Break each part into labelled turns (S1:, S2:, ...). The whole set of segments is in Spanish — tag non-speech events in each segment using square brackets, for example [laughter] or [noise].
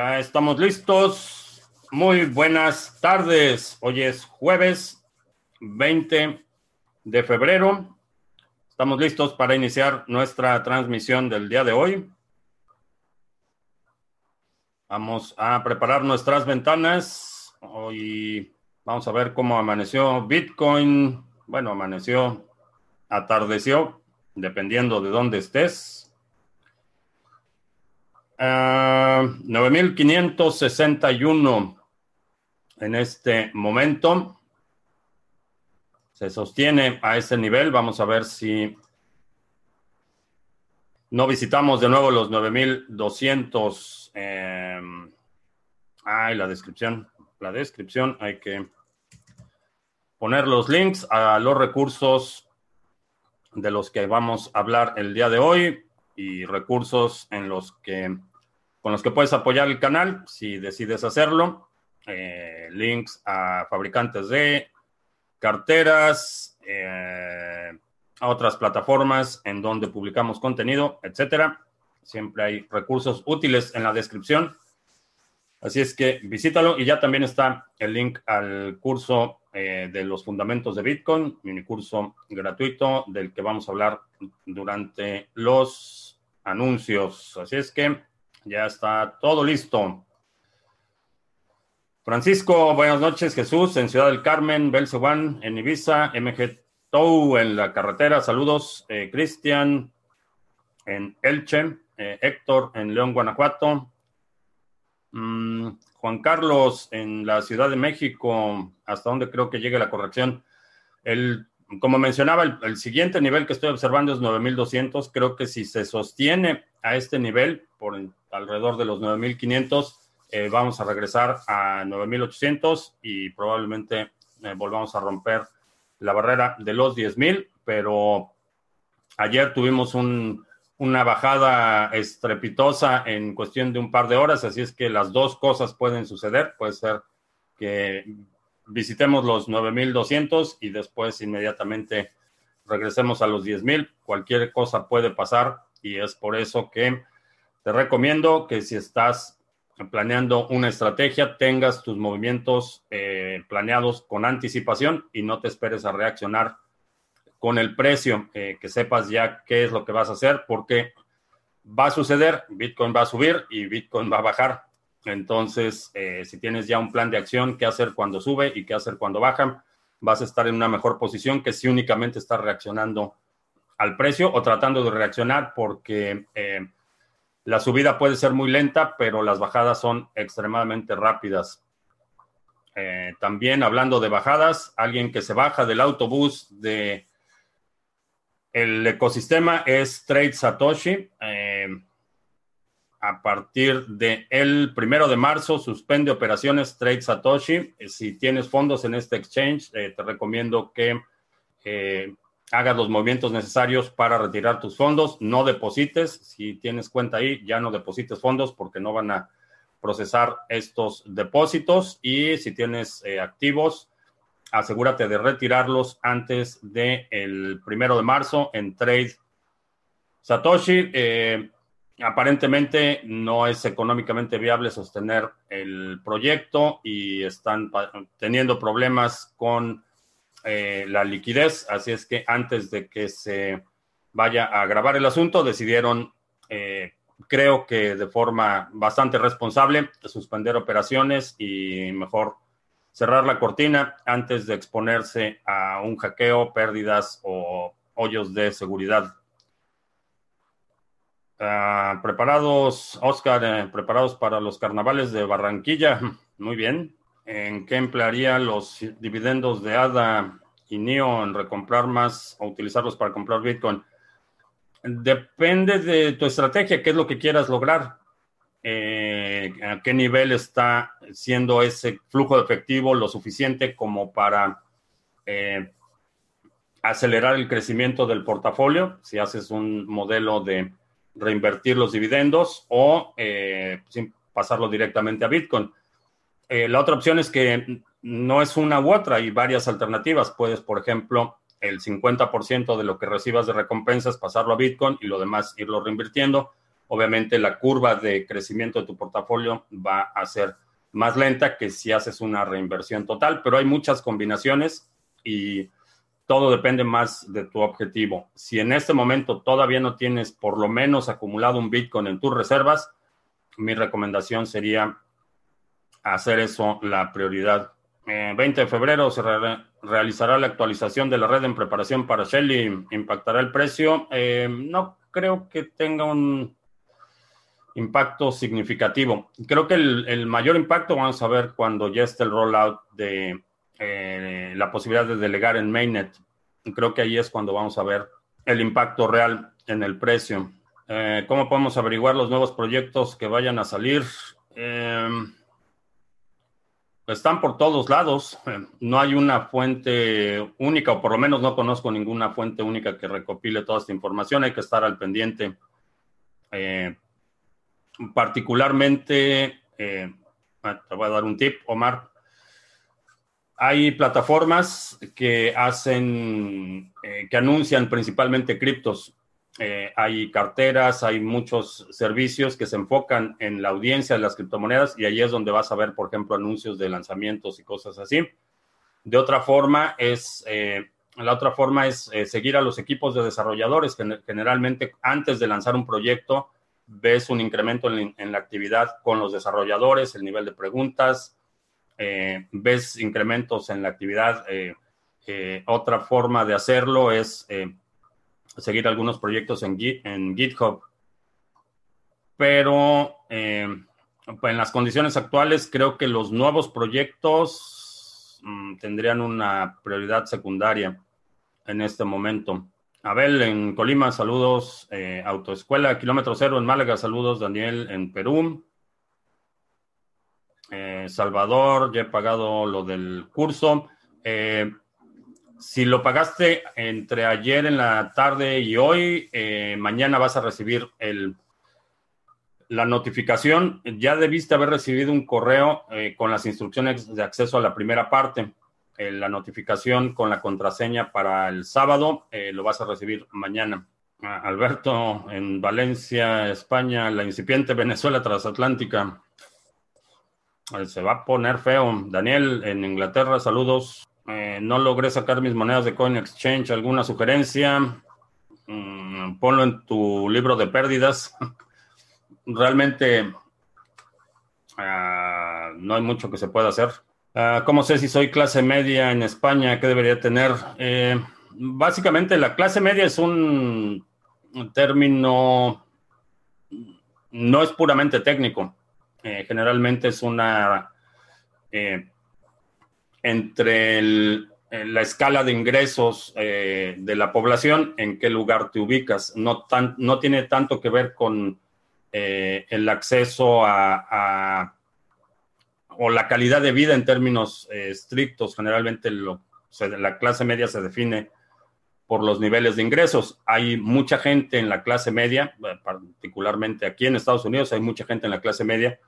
S1: Ya estamos listos. Muy buenas tardes. Hoy es jueves 20 de febrero. Estamos listos para iniciar nuestra transmisión del día de hoy. Vamos a preparar nuestras ventanas. Hoy vamos a ver cómo amaneció Bitcoin. Bueno, amaneció, atardeció, dependiendo de dónde estés. Uh, ah, 9.561 en este momento. Se sostiene a ese nivel. Vamos a ver si no visitamos de nuevo los 9.200. Eh, ay, la descripción. La descripción hay que poner los links a los recursos de los que vamos a hablar el día de hoy y recursos en los que con los que puedes apoyar el canal si decides hacerlo. Eh, links a fabricantes de carteras, eh, a otras plataformas en donde publicamos contenido, etcétera. Siempre hay recursos útiles en la descripción. Así es que visítalo y ya también está el link al curso eh, de los fundamentos de Bitcoin, mini curso gratuito del que vamos a hablar durante los anuncios. Así es que ya está todo listo. Francisco, buenas noches. Jesús, en Ciudad del Carmen, Belcebuán, en Ibiza, MG Tou, en la carretera. Saludos. Eh, Cristian, en Elche. Eh, Héctor, en León, Guanajuato. Mm, Juan Carlos, en la Ciudad de México, hasta donde creo que llegue la corrección. El, como mencionaba, el, el siguiente nivel que estoy observando es 9200. Creo que si se sostiene a este nivel, por alrededor de los 9.500, eh, vamos a regresar a 9.800 y probablemente eh, volvamos a romper la barrera de los 10.000, pero ayer tuvimos una bajada estrepitosa en cuestión de un par de horas, así es que las dos cosas pueden suceder. Puede ser que visitemos los 9.200 y después inmediatamente regresemos a los 10.000. Cualquier cosa puede pasar y es por eso que te recomiendo que si estás planeando una estrategia, tengas tus movimientos eh, planeados con anticipación y no te esperes a reaccionar con el precio, eh, que sepas ya qué es lo que vas a hacer, porque va a suceder, Bitcoin va a subir y Bitcoin va a bajar. Entonces, eh, si tienes ya un plan de acción, qué hacer cuando sube y qué hacer cuando baja, vas a estar en una mejor posición que si únicamente estás reaccionando al precio o tratando de reaccionar porque eh, la subida puede ser muy lenta, pero las bajadas son extremadamente rápidas. Eh, también hablando de bajadas, alguien que se baja del autobús de el ecosistema es Trade Satoshi. A partir del el primero de marzo suspende operaciones Trade Satoshi. Si tienes fondos en este exchange, te recomiendo que hagas los movimientos necesarios para retirar tus fondos, no deposites, si tienes cuenta ahí, ya no deposites fondos porque no van a procesar estos depósitos y si tienes eh, activos, asegúrate de retirarlos antes del el primero de marzo en Trade Satoshi. Eh, aparentemente no es económicamente viable sostener el proyecto y están teniendo problemas con eh, la liquidez, así es que antes de que se vaya a grabar el asunto, decidieron, eh, creo que de forma bastante responsable, suspender operaciones y mejor cerrar la cortina antes de exponerse a un hackeo, pérdidas o hoyos de seguridad. Ah, preparados, Oscar, eh, preparados para los carnavales de Barranquilla. [laughs] Muy bien en qué emplearía los dividendos de ADA y NIO en recomprar más o utilizarlos para comprar Bitcoin. Depende de tu estrategia, qué es lo que quieras lograr, eh, a qué nivel está siendo ese flujo de efectivo lo suficiente como para eh, acelerar el crecimiento del portafolio, si haces un modelo de reinvertir los dividendos o eh, sin pasarlo directamente a Bitcoin. Eh, la otra opción es que no es una u otra, hay varias alternativas. Puedes, por ejemplo, el 50% de lo que recibas de recompensas pasarlo a Bitcoin y lo demás irlo reinvirtiendo. obviamente la curva de crecimiento de tu portafolio va a ser más lenta que si haces una reinversión total, pero hay muchas combinaciones y todo depende más de tu objetivo. Si en este momento todavía no tienes por lo menos acumulado un Bitcoin en tus reservas, mi recomendación sería hacer eso la prioridad. 20 eh, de febrero se realizará la actualización de la red en preparación para Shelly. ¿Impactará el precio? Eh, no creo que tenga un impacto significativo. Creo que el, mayor impacto vamos a ver cuando ya esté el rollout de eh, la posibilidad de delegar en Mainnet. Creo que ahí es cuando vamos a ver el impacto real en el precio. Eh, ¿Cómo podemos averiguar los nuevos proyectos que vayan a salir? Eh, están por todos lados. No hay una fuente única, o por lo menos no conozco ninguna fuente única que recopile toda esta información. Hay que estar al pendiente particularmente, eh, ah, te voy a dar un tip, Omar. Hay plataformas que hacen, eh, que anuncian principalmente criptos. Eh, hay carteras, hay muchos servicios que se enfocan en la audiencia de las criptomonedas y ahí es donde vas a ver, por ejemplo, anuncios de lanzamientos y cosas así. De otra forma es, la otra forma es seguir a los equipos de desarrolladores, generalmente antes de lanzar un proyecto, ves un incremento en, la actividad con los desarrolladores, el nivel de preguntas, eh, ves incrementos en la actividad. Eh, eh, otra forma de hacerlo es seguir algunos proyectos en, en GitHub. Pero en las condiciones actuales creo que los nuevos proyectos mm, tendrían una prioridad secundaria en este momento. Abel en Colima, saludos. Eh, Autoescuela, kilómetro cero en Málaga, saludos. Daniel en Perú. Eh, Salvador, ya he pagado lo del curso. Eh, si lo pagaste entre ayer en la tarde y hoy, mañana vas a recibir la notificación. Ya debiste haber recibido un correo con las instrucciones de acceso a la primera parte. Eh, la notificación con la contraseña para el sábado. Eh, lo vas a recibir mañana. Ah, Alberto, en Valencia, España, la incipiente Venezuela transatlántica. Eh, se va a poner feo. Daniel, en Inglaterra, saludos. no logré sacar mis monedas de Coin Exchange. ¿Alguna sugerencia? Mm, ponlo en tu libro de pérdidas. [laughs] Realmente ah, no hay mucho que se pueda hacer. Ah, ¿Cómo sé si soy clase media en España? ¿Qué debería tener? Eh, básicamente, la clase media es un, término, no es puramente técnico. Eh, generalmente es una, eh, entre la escala de ingresos de la población, en qué lugar te ubicas. No, tan, no tiene tanto que ver con el acceso a o la calidad de vida en términos eh, estrictos, generalmente lo, la clase media se define por los niveles de ingresos. Hay mucha gente en la clase media, eh, particularmente aquí en Estados Unidos, hay mucha gente en la clase media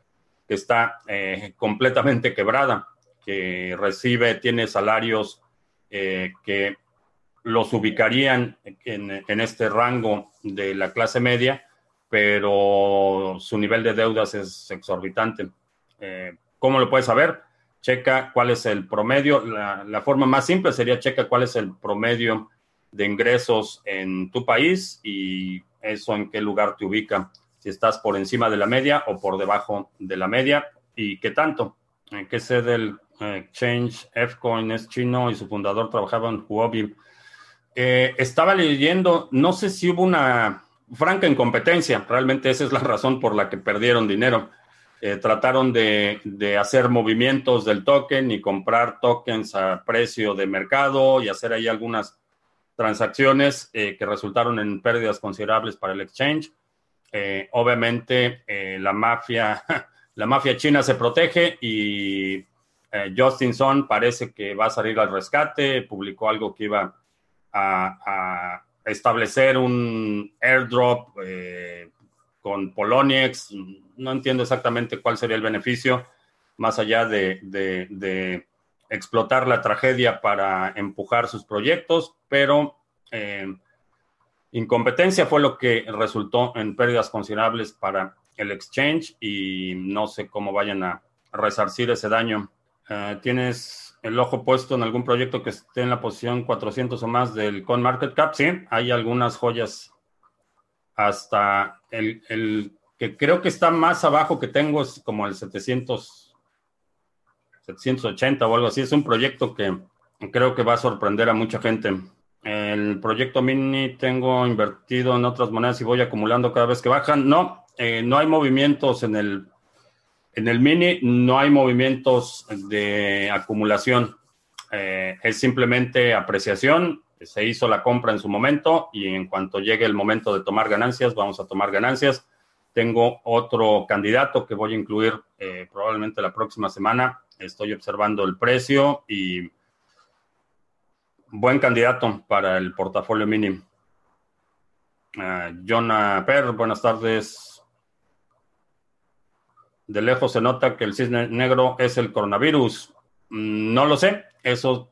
S1: que está eh, completamente quebrada, que recibe, tiene salarios que los ubicarían en, en, este rango de la clase media, pero su nivel de deudas es exorbitante. ¿Cómo lo puedes saber? Checa cuál es el promedio. La, forma más simple sería checa cuál es el promedio de ingresos en tu país y eso en qué lugar te ubica. Si estás por encima de la media o por debajo de la media y qué tanto. ¿En qué sede del exchange Fcoin es chino y su fundador trabajaba en Huobi? Eh, estaba leyendo, no sé si hubo una franca incompetencia, realmente esa es la razón por la que perdieron dinero eh, trataron de, hacer movimientos del token y comprar tokens a precio de mercado y hacer ahí algunas transacciones eh, que resultaron en pérdidas considerables para el exchange. Eh, obviamente la mafia, [laughs] la mafia china se protege y Justin Sun parece que va a salir al rescate, publicó algo que iba a, establecer un airdrop con Poloniex. No entiendo exactamente cuál sería el beneficio, más allá de, explotar la tragedia para empujar sus proyectos, pero eh, incompetencia fue lo que resultó en pérdidas considerables para el exchange y no sé cómo vayan a resarcir ese daño. Eh, ¿Tienes el ojo puesto en algún proyecto que esté en la posición 400 o más del CoinMarketCap? Sí, hay algunas joyas hasta el, el, que creo que está más abajo que tengo es como el 700, 780 o algo así. Es un proyecto que creo que va a sorprender a mucha gente. El proyecto mini tengo invertido en otras monedas y voy acumulando cada vez que bajan. No, eh, no hay movimientos en el, en el mini, no hay movimientos de acumulación. Eh, es simplemente apreciación. Se hizo la compra en su momento y en cuanto llegue el momento de tomar ganancias, vamos a tomar ganancias. Tengo otro candidato que voy a incluir eh, probablemente la próxima semana. Estoy observando el precio y buen candidato para el portafolio mini. Uh, Jonah Per, buenas tardes. De lejos se nota que el cisne negro es el coronavirus. Mm, no lo sé, eso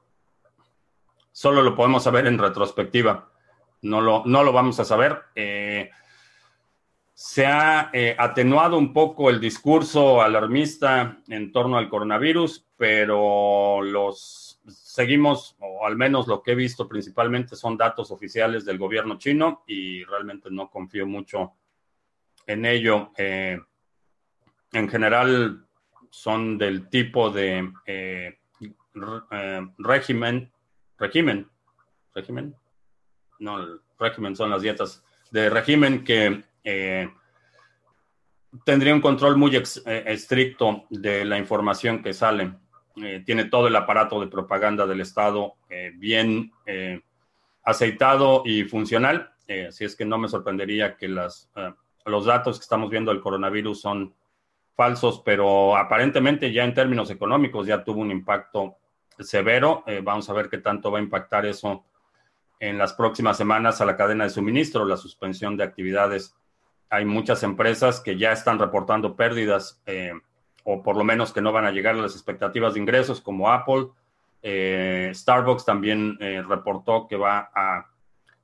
S1: solo lo podemos saber en retrospectiva. No lo, no lo vamos a saber. Eh, se ha eh, atenuado un poco el discurso alarmista en torno al coronavirus, pero los seguimos, o al menos lo que he visto principalmente son datos oficiales del gobierno chino y realmente no confío mucho en ello. Eh, en general son del tipo de eh, eh, régimen, régimen, régimen, no, el régimen son las dietas, de régimen que tendría un control muy estricto de la información que sale. Eh, tiene todo el aparato de propaganda del Estado eh, bien eh, aceitado y funcional. así es que no me sorprendería que las, los datos que estamos viendo del coronavirus son falsos, pero aparentemente ya en términos económicos ya tuvo un impacto severo. vamos a ver qué tanto va a impactar eso en las próximas semanas a la cadena de suministro, la suspensión de actividades. Hay muchas empresas que ya están reportando pérdidas o por lo menos que no van a llegar a las expectativas de ingresos, como Apple. Eh, Starbucks también eh, reportó que va a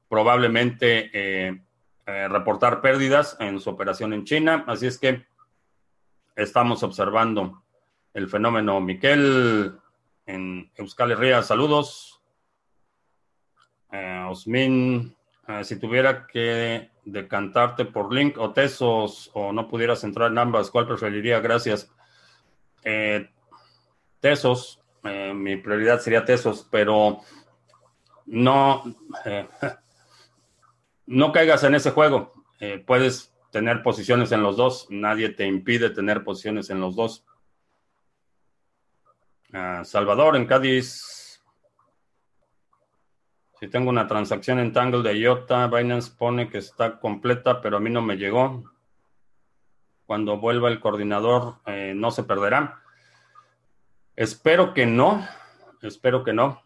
S1: probablemente eh, reportar pérdidas en su operación en China. Así es que estamos observando el fenómeno. Miquel en Euskal Herria, saludos. Osmin, si tuviera que decantarte por Link o Tesos o no pudieras entrar en ambas, ¿cuál preferiría? Gracias. Eh, Tesos, eh, mi prioridad sería Tesos, pero no, eh, [laughs] no caigas en ese juego. puedes tener posiciones en los dos, nadie te impide tener posiciones en los dos. Ah, Salvador, en Cádiz. Si tengo una transacción en Tangle de IOTA, Binance pone que está completa, pero a mí no me llegó cuando vuelva el coordinador eh, no se perderá. Espero que no, espero que no.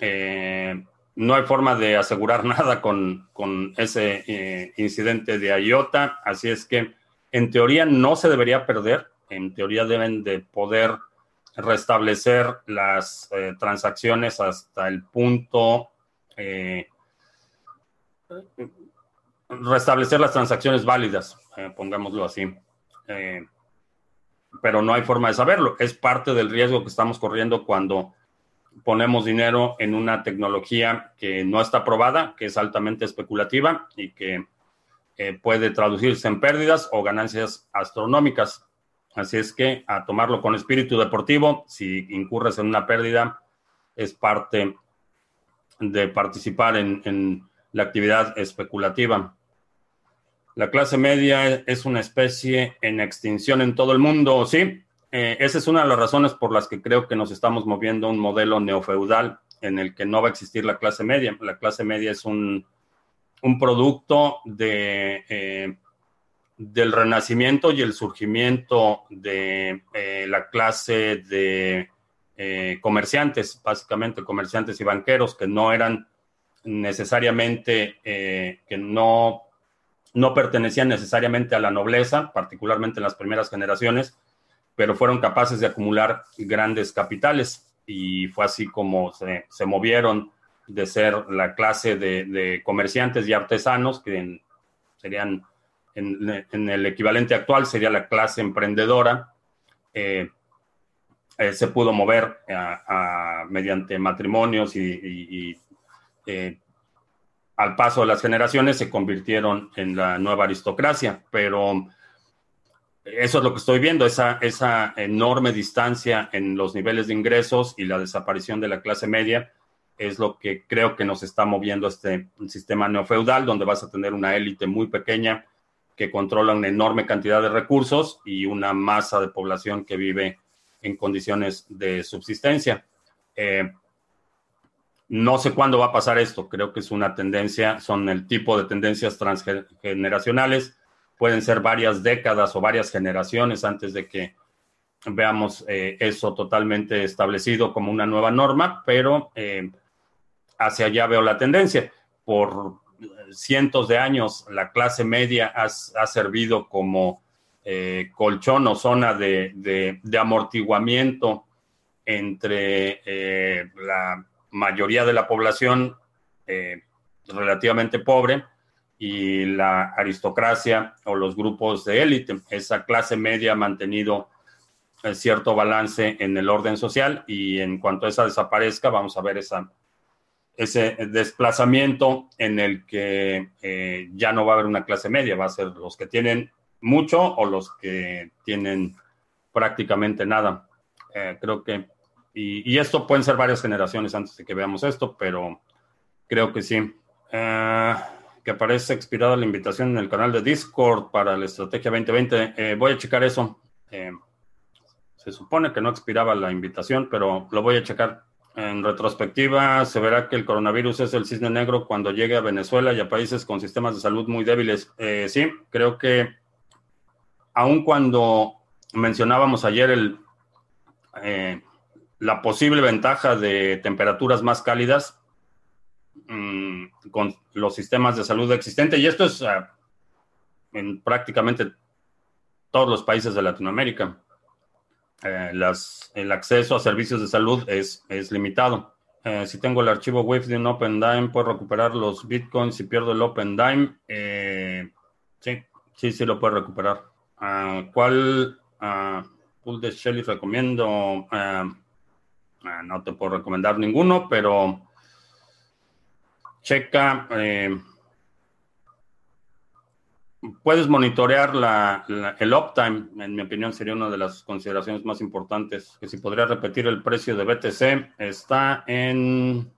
S1: Eh, no hay forma de asegurar [laughs] nada con, ese eh, incidente de IOTA, así es que en teoría no se debería perder, en teoría deben de poder restablecer las transacciones hasta el punto, restablecer las transacciones válidas, pongámoslo así. Eh, pero no hay forma de saberlo. Es parte del riesgo que estamos corriendo cuando ponemos dinero en una tecnología que no está probada, que es altamente especulativa y que eh, puede traducirse en pérdidas o ganancias astronómicas. Así es que a tomarlo con espíritu deportivo, si incurres en una pérdida, es parte de participar en la actividad especulativa. La clase media es una especie en extinción en todo el mundo, sí. Eh, esa es una de las razones por las que creo que nos estamos moviendo a un modelo neofeudal en el que no va a existir la clase media. La clase media es un, producto de, eh, del renacimiento y el surgimiento de eh, la clase de comerciantes, básicamente comerciantes y banqueros, que no eran necesariamente, que no no pertenecían necesariamente a la nobleza, particularmente en las primeras generaciones, pero fueron capaces de acumular grandes capitales. Y fue así como se, movieron de ser la clase de, comerciantes y artesanos, que serían en, el equivalente actual, sería la clase emprendedora, eh, eh, se pudo mover mediante matrimonios y, eh, al paso de las generaciones se convirtieron en la nueva aristocracia, pero eso es lo que estoy viendo, esa, esa enorme distancia en los niveles de ingresos y la desaparición de la clase media es lo que creo que nos está moviendo este sistema neofeudal, donde vas a tener una élite muy pequeña que controla una enorme cantidad de recursos y una masa de población que vive en condiciones de subsistencia. Eh, no sé cuándo va a pasar esto, creo que es una tendencia, son el tipo de tendencias transgeneracionales, pueden ser varias décadas o varias generaciones antes de que veamos eh, eso totalmente establecido como una nueva norma, pero eh, hacia allá veo la tendencia. Por cientos de años la clase media ha, servido como eh, colchón o zona de, amortiguamiento entre la mayoría de la población eh, relativamente pobre y la aristocracia o los grupos de élite. Esa clase media ha mantenido cierto balance en el orden social y en cuanto esa desaparezca, vamos a ver esa ese desplazamiento en el que eh, ya no va a haber una clase media, va a ser los que tienen mucho o los que tienen prácticamente nada. Eh, creo que, y, esto pueden ser varias generaciones antes de que veamos esto, pero creo que sí. Eh, que aparece expirada la invitación en el canal de Discord para la estrategia 2020. voy a checar eso. se supone que no expiraba la invitación, pero lo voy a checar. En retrospectiva, se verá que el coronavirus es el cisne negro cuando llegue a Venezuela y a países con sistemas de salud muy débiles. Eh, sí, creo que aun cuando mencionábamos ayer el, eh, la posible ventaja de temperaturas más cálidas mm, con los sistemas de salud existentes, y esto es ah, en prácticamente todos los países de Latinoamérica. Eh, el acceso a servicios de salud es, es limitado. Eh, si tengo el archivo WIF de un OpenDime, puedo recuperar los bitcoins si pierdo el OpenDime. Eh, sí, sí, sí lo puedo recuperar. Ah, ¿Cuál uh, pool de Shelly recomiendo? No te puedo recomendar ninguno, pero checa puedes monitorear la, el uptime, en mi opinión sería una de las consideraciones más importantes, que si podría repetir el precio de BTC, está en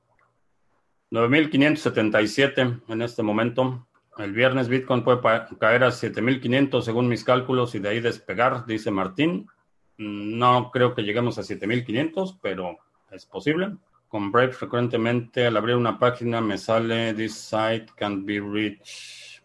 S1: 9.577 en este momento. El viernes Bitcoin puede caer a 7.500 según mis cálculos y de ahí despegar, dice Martín. No creo que lleguemos a 7.500, pero es posible. Con Brave frecuentemente al abrir una página me sale This site can't be reached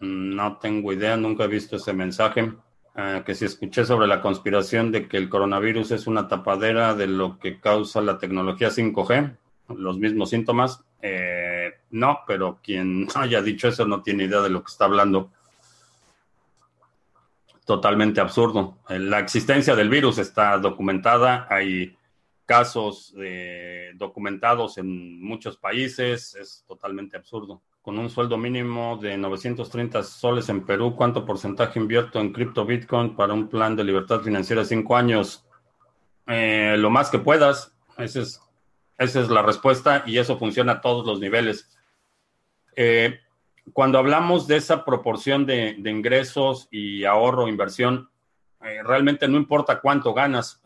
S1: no tengo idea, nunca he visto ese mensaje. Ah, que si escuché sobre la conspiración de que el coronavirus es una tapadera de lo que causa la tecnología 5G, los mismos síntomas. Eh, no, pero quien [laughs] haya dicho eso no tiene idea de lo que está hablando. Totalmente absurdo. Eh, la existencia del virus está documentada, hay casos eh, documentados en muchos países, es totalmente absurdo con un sueldo mínimo de 930 soles en Perú, ¿cuánto porcentaje invierto en cripto Bitcoin para un plan de libertad financiera de cinco años? Eh, lo más que puedas. Esa es, esa es la respuesta y eso funciona a todos los niveles. Eh, cuando hablamos de esa proporción de, ingresos y ahorro, inversión, eh, realmente no importa cuánto ganas.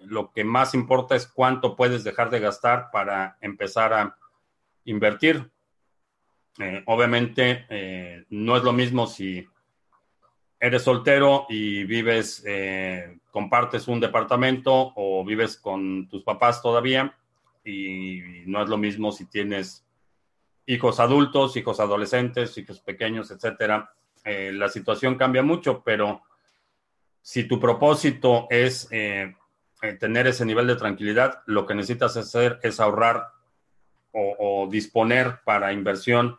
S1: lo que más importa es cuánto puedes dejar de gastar para empezar a invertir. Eh, obviamente eh, no es lo mismo si eres soltero y vives, eh, compartes un departamento o vives con tus papás todavía y no es lo mismo si tienes hijos adultos, hijos adolescentes, hijos pequeños, etcétera. la situación cambia mucho, pero si tu propósito es tener ese nivel de tranquilidad, lo que necesitas hacer es ahorrar o disponer para inversión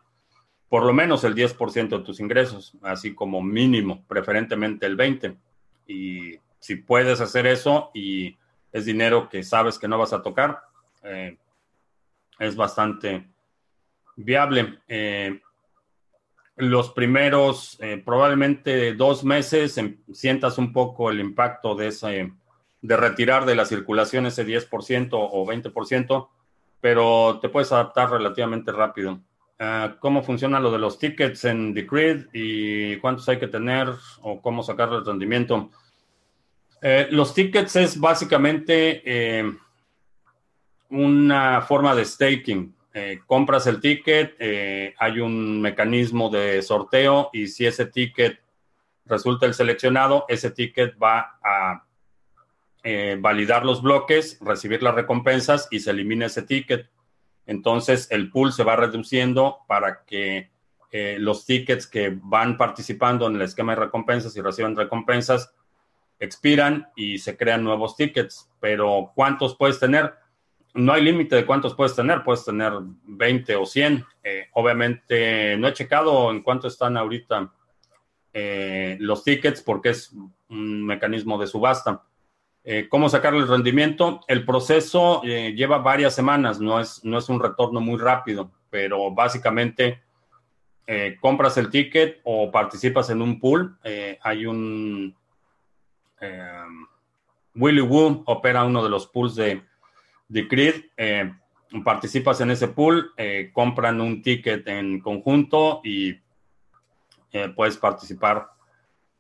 S1: por lo menos el 10% de tus ingresos, así como mínimo, preferentemente el 20%. Y si puedes hacer eso y es dinero que sabes que no vas a tocar, eh, es bastante viable. Eh, los primeros eh, probablemente dos meses em, sientas un poco el impacto de ese retirar de la circulación ese 10% o 20%, pero te puedes adaptar relativamente rápido. Ah, ¿Cómo funciona lo de los tickets en Decred y cuántos hay que tener o cómo sacar el rendimiento? Eh, los tickets es básicamente una forma de staking. Eh, compras el ticket, hay un mecanismo de sorteo y si ese ticket resulta el seleccionado, ese ticket va a validar los bloques, recibir las recompensas y se elimina ese ticket. Entonces el pool se va reduciendo para que los tickets que van participando en el esquema de recompensas y reciben recompensas expiran y se crean nuevos tickets, pero ¿cuántos puedes tener? No hay límite de cuántos puedes tener, puedes tener 20 o 100. Eh, obviamente no he checado en cuánto están ahorita eh, los tickets porque es un mecanismo de subasta. Eh, ¿Cómo sacarle el rendimiento? El proceso lleva varias semanas, no es, no es un retorno muy rápido, pero básicamente compras el ticket o participas en un pool. hay un Willy Woo opera uno de los pools de, de Creed. Eh, participas en ese pool, eh, compran un ticket en conjunto y puedes participar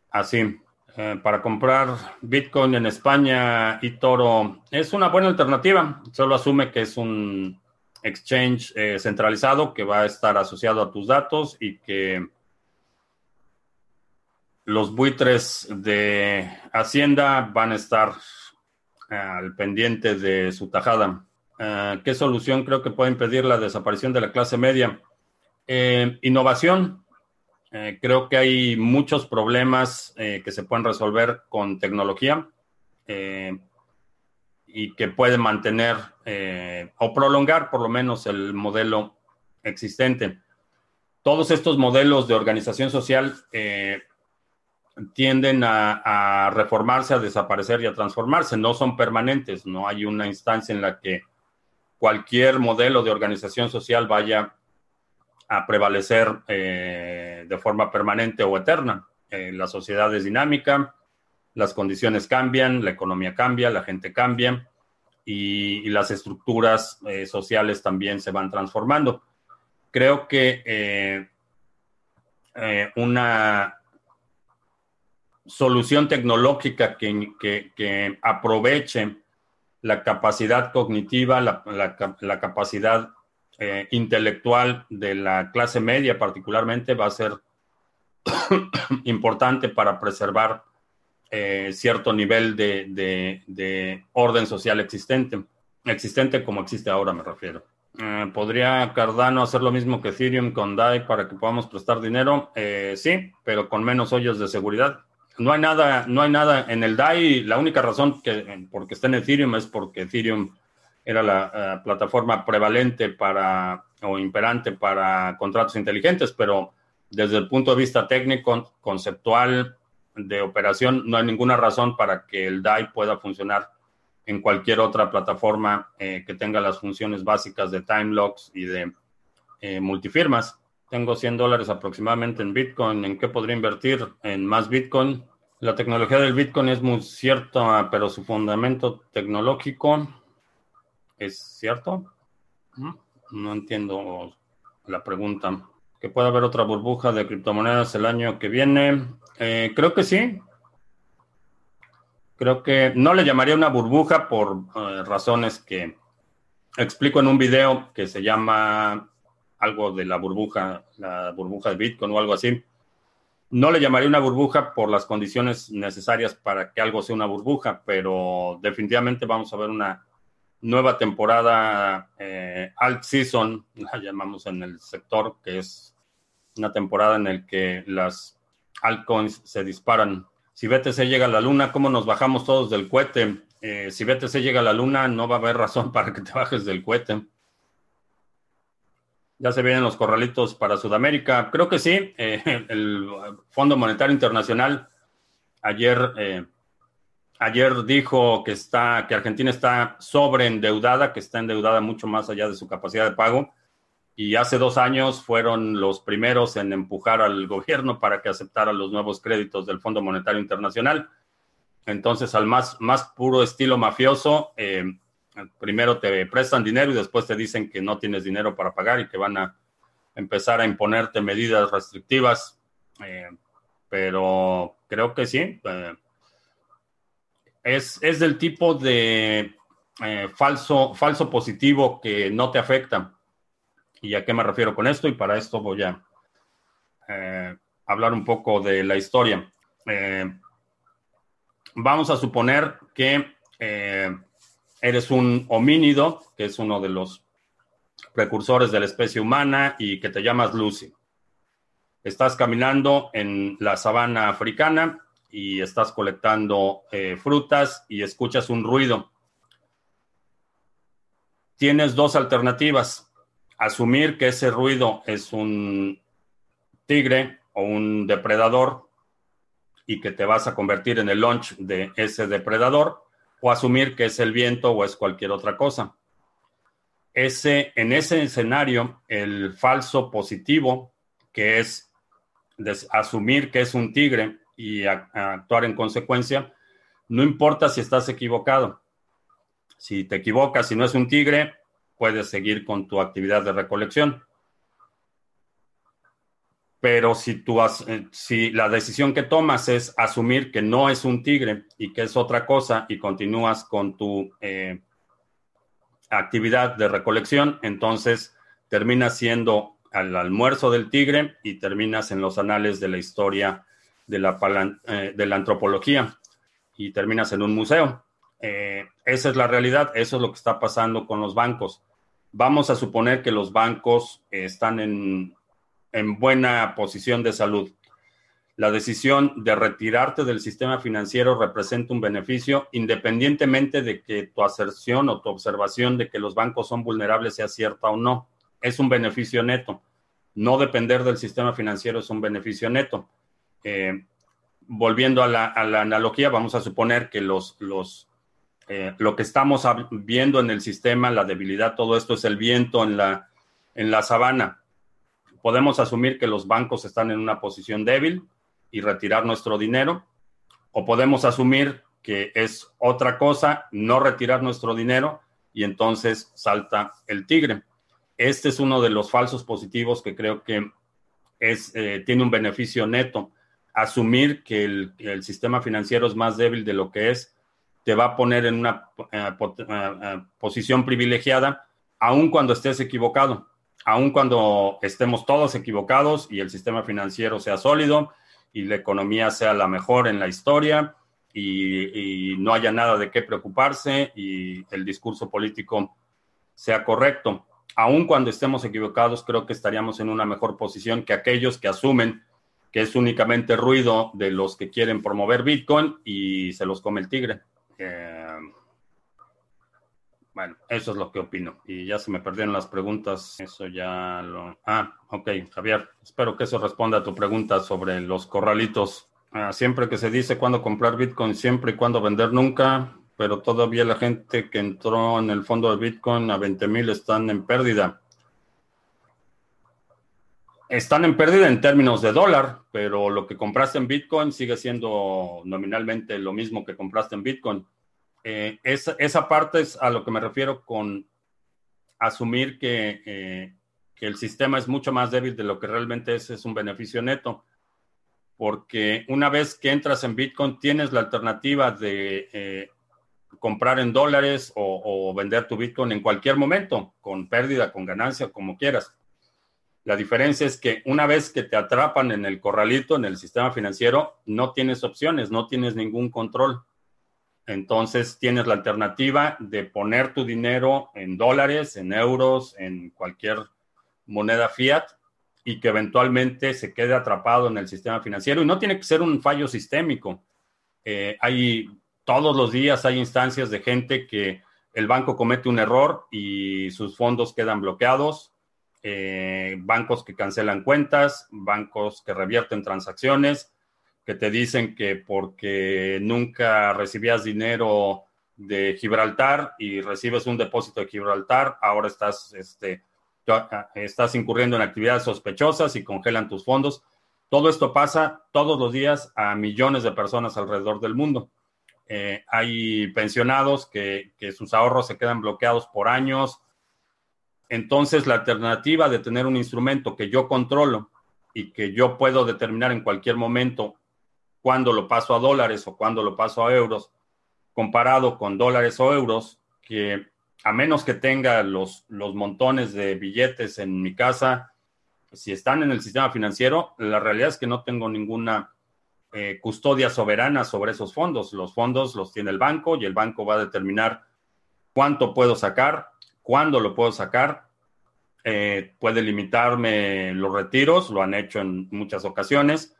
S1: así. para comprar Bitcoin en España y Toro es una buena alternativa. Solo asume que es un exchange centralizado que va a estar asociado a tus datos y que los buitres de Hacienda van a estar eh, al pendiente de su tajada. Eh, ¿Qué solución creo que puede impedir la desaparición de la clase media? Eh, innovación. creo que hay muchos problemas que se pueden resolver con tecnología y que pueden mantener o prolongar por lo menos el modelo existente. Todos estos modelos de organización social tienden a, reformarse, a desaparecer y a transformarse, no son permanentes, no hay una instancia en la que cualquier modelo de organización social vaya a prevalecer eh, de forma permanente o eterna. Eh, la sociedad es dinámica, las condiciones cambian, la economía cambia, la gente cambia y, las estructuras eh, sociales también se van transformando. Creo que una, solución tecnológica que, aproveche la capacidad cognitiva, la, capacidad eh, intelectual de la clase media particularmente va a ser [coughs] importante para preservar eh, cierto nivel de, orden social existente, existente como existe ahora me refiero. Eh, ¿Podría Cardano hacer lo mismo que Ethereum con DAI para que podamos prestar dinero? sí, pero con menos hoyos de seguridad no hay nada, no hay nada en el DAI. La única razón que porque está en Ethereum es porque Ethereum era la eh, plataforma prevalente para o imperante para contratos inteligentes, pero desde el punto de vista técnico, conceptual, de operación, no hay ninguna razón para que el DAI pueda funcionar en cualquier otra plataforma eh, que tenga las funciones básicas de time locks y de eh, multifirmas. Tengo 100 dólares aproximadamente en Bitcoin. ¿En qué podría invertir? En más Bitcoin. La tecnología del Bitcoin es muy cierta, pero su fundamento tecnológico es cierto. No entiendo la pregunta. ¿Que puede haber otra burbuja de criptomonedas el año que viene? Eh, creo que sí. Creo que no le llamaría una burbuja por eh, razones que explico en un video que se llama algo de la burbuja, la burbuja de Bitcoin o algo así. No le llamaría una burbuja por las condiciones necesarias para que algo sea una burbuja, pero definitivamente vamos a ver una nueva temporada eh, alt season, la llamamos en el sector, que es una temporada en la que las altcoins se disparan. Si BTC llega a la luna, ¿cómo nos bajamos todos del cohete? Eh, si BTC llega a la luna, no va a haber razón para que te bajes del cohete. Ya se vienen los corralitos para Sudamérica. Creo que sí. Eh, [laughs] el Fondo Monetario Internacional ayer eh, ayer dijo que está, que Argentina está sobreendeudada, que está endeudada mucho más allá de su capacidad de pago. Y hace dos años fueron los primeros en empujar al gobierno para que aceptara los nuevos créditos del Fondo Monetario Internacional. Entonces, al más, más puro estilo mafioso, eh, primero te prestan dinero y después te dicen que no tienes dinero para pagar y que van a empezar a imponerte medidas restrictivas. Eh, pero creo que sí. Eh, es, es, del tipo de falso, falso positivo que no te afecta. ¿Y a qué me refiero con esto? Y para esto voy a hablar un poco de la historia vamos a suponer que eh, eres un homínido, que es uno de los precursores de la especie humana y que te llamas Lucy. Estás caminando en la sabana africana y estás colectando eh, frutas y escuchas un ruido. Tienes dos alternativas. Asumir que ese ruido es un tigre o un depredador y que te vas a convertir en el launch de ese depredador o asumir que es el viento o es cualquier otra cosa. Ese, en ese escenario, el falso positivo, que es asumir que es un tigre y actuar en consecuencia, no importa si estás equivocado. Si te equivocas y no es un tigre, puedes seguir con tu actividad de recolección. Pero si, tú eh, si la decisión que tomas es asumir que no es un tigre y que es otra cosa y continúas con tu eh, actividad de recolección, entonces terminas siendo al almuerzo del tigre y terminas en los anales de la historia de la, eh, de la antropología y terminas en un museo. esa es la realidad, eso es lo que está pasando con los bancos. Vamos a suponer que los bancos están en en buena posición de salud. La decisión de retirarte del sistema financiero representa un beneficio independientemente de que tu aserción o tu observación de que los bancos son vulnerables sea cierta o no. Es un beneficio neto. No depender del sistema financiero es un beneficio neto. Eh, volviendo a la, analogía, vamos a suponer que los, los, eh, lo que estamos viendo en el sistema, la debilidad, todo esto es el viento en la, en la sabana podemos asumir que los bancos están en una posición débil y retirar nuestro dinero, o podemos asumir que es otra cosa, no retirar nuestro dinero y entonces salta el tigre. Este es uno de los falsos positivos que creo que es, eh, tiene un beneficio neto. Asumir que el, sistema financiero es más débil de lo que es, te va a poner en una eh, eh, posición privilegiada, aun cuando estés equivocado aun cuando estemos todos equivocados y el sistema financiero sea sólido y la economía sea la mejor en la historia y, no haya nada de qué preocuparse y el discurso político sea correcto. Aun cuando estemos equivocados, creo que estaríamos en una mejor posición que aquellos que asumen que es únicamente ruido de los que quieren promover Bitcoin y se los come el tigre. Eh, bueno, eso es lo que opino. Y ya se me perdieron las preguntas. Eso ya lo. Ah, ok, Javier. Espero que eso responda a tu pregunta sobre los corralitos. Ah, siempre que se dice cuándo comprar Bitcoin, siempre y cuándo vender nunca, pero todavía la gente que entró en el fondo de Bitcoin a 20 mil están en pérdida. Están en pérdida en términos de dólar, pero lo que compraste en Bitcoin sigue siendo nominalmente lo mismo que compraste en Bitcoin. Eh, esa, parte es a lo que me refiero con asumir eh, que, el sistema es mucho más débil de lo que realmente es, es un beneficio neto. Porque una vez que entras en Bitcoin, tienes la alternativa de eh, comprar en dólares o, vender tu Bitcoin en cualquier momento, con pérdida, con ganancia, como quieras. La diferencia es que una vez que te atrapan en el corralito, en el sistema financiero, no tienes opciones, no tienes ningún control. Entonces tienes la alternativa de poner tu dinero en dólares, en euros, en cualquier moneda fiat y que eventualmente se quede atrapado en el sistema financiero. Y no tiene que ser un fallo sistémico. Eh, hay todos los días hay instancias de gente que el banco comete un error y sus fondos quedan bloqueados, eh, bancos que cancelan cuentas, bancos que revierten transacciones, que te dicen que porque nunca recibías dinero de Gibraltar y recibes un depósito de Gibraltar, ahora estás, este, estás incurriendo en actividades sospechosas y congelan tus fondos. Todo esto pasa todos los días a millones de personas alrededor del mundo. Eh, hay pensionados que, que sus ahorros se quedan bloqueados por años. Entonces, la alternativa de tener un instrumento que yo controlo y que yo puedo determinar en cualquier momento cuándo lo paso a dólares o cuándo lo paso a euros, comparado con dólares o euros, que a menos que tenga los, los montones de billetes en mi casa, si están en el sistema financiero, la realidad es que no tengo ninguna eh, custodia soberana sobre esos fondos. Los fondos los tiene el banco y el banco va a determinar cuánto puedo sacar, cuándo lo puedo sacar. Eh, puede limitarme los retiros, lo han hecho en muchas ocasiones.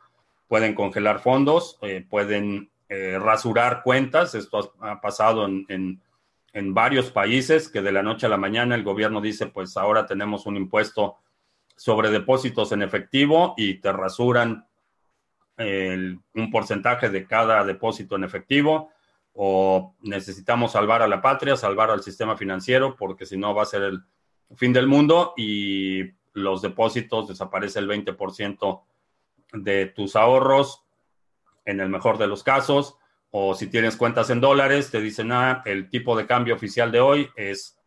S1: Pueden congelar fondos, eh, pueden rasurar cuentas. Esto ha, pasado en en varios países que de la noche a la mañana el gobierno dice, pues ahora tenemos un impuesto sobre depósitos en efectivo y te rasuran un porcentaje de cada depósito en efectivo o necesitamos salvar a la patria, salvar al sistema financiero, porque si no va a ser el fin del mundo y los depósitos desaparece el 20% de tus ahorros en el mejor de los casos o si tienes cuentas en dólares, te dicen, ah, el tipo de cambio oficial de hoy es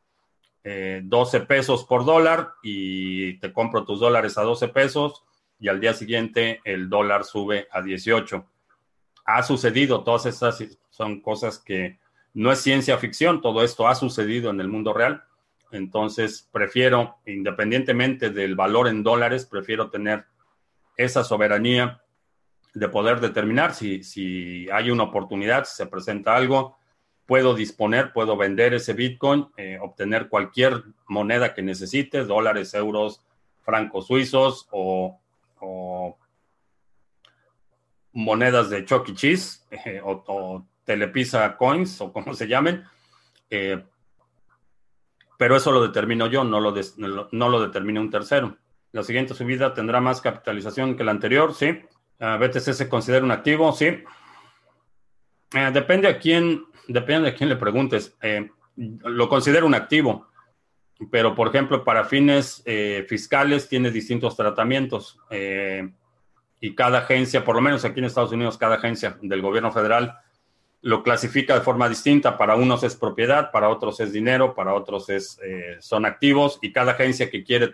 S1: 12 eh, pesos por dólar y te compro tus dólares a 12 pesos y al día siguiente el dólar sube a 18. Ha sucedido, todas estas son cosas que no es ciencia ficción, todo esto ha sucedido en el mundo real. Entonces, prefiero, independientemente del valor en dólares, prefiero tener esa soberanía de poder determinar si, si hay una oportunidad, si se presenta algo, puedo disponer, puedo vender ese Bitcoin, eh, obtener cualquier moneda que necesite, dólares, euros, francos suizos o, monedas de Chuck E. Cheese eh, o, Telepisa Coins o como se llamen. Eh, pero eso lo determino yo, no lo, no lo determina un tercero. La siguiente subida tendrá más capitalización que la anterior, sí. BTC se considera un activo, sí. Eh, depende a quién, depende a quién le preguntes. Eh, lo considero un activo, pero por ejemplo, para fines eh, fiscales tiene distintos tratamientos. y cada agencia, por lo menos aquí en Estados Unidos, cada agencia del gobierno federal lo clasifica de forma distinta. Para unos es propiedad, para otros es dinero, para otros es, son activos. Y cada agencia que quiere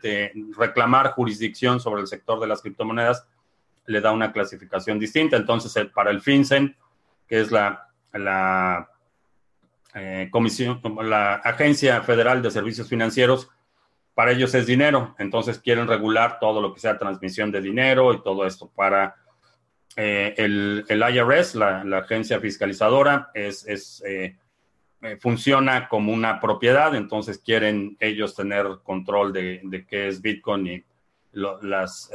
S1: reclamar jurisdicción sobre el sector de las criptomonedas le da una clasificación distinta. Entonces, para el FinCEN, que es la, la eh, comisión, la Agencia Federal de Servicios Financieros, para ellos es dinero. Entonces, quieren regular todo lo que sea transmisión de dinero y todo esto. Para eh, el, IRS, la, agencia fiscalizadora, es, es eh, funciona como una propiedad, entonces quieren ellos tener control de, qué es Bitcoin y las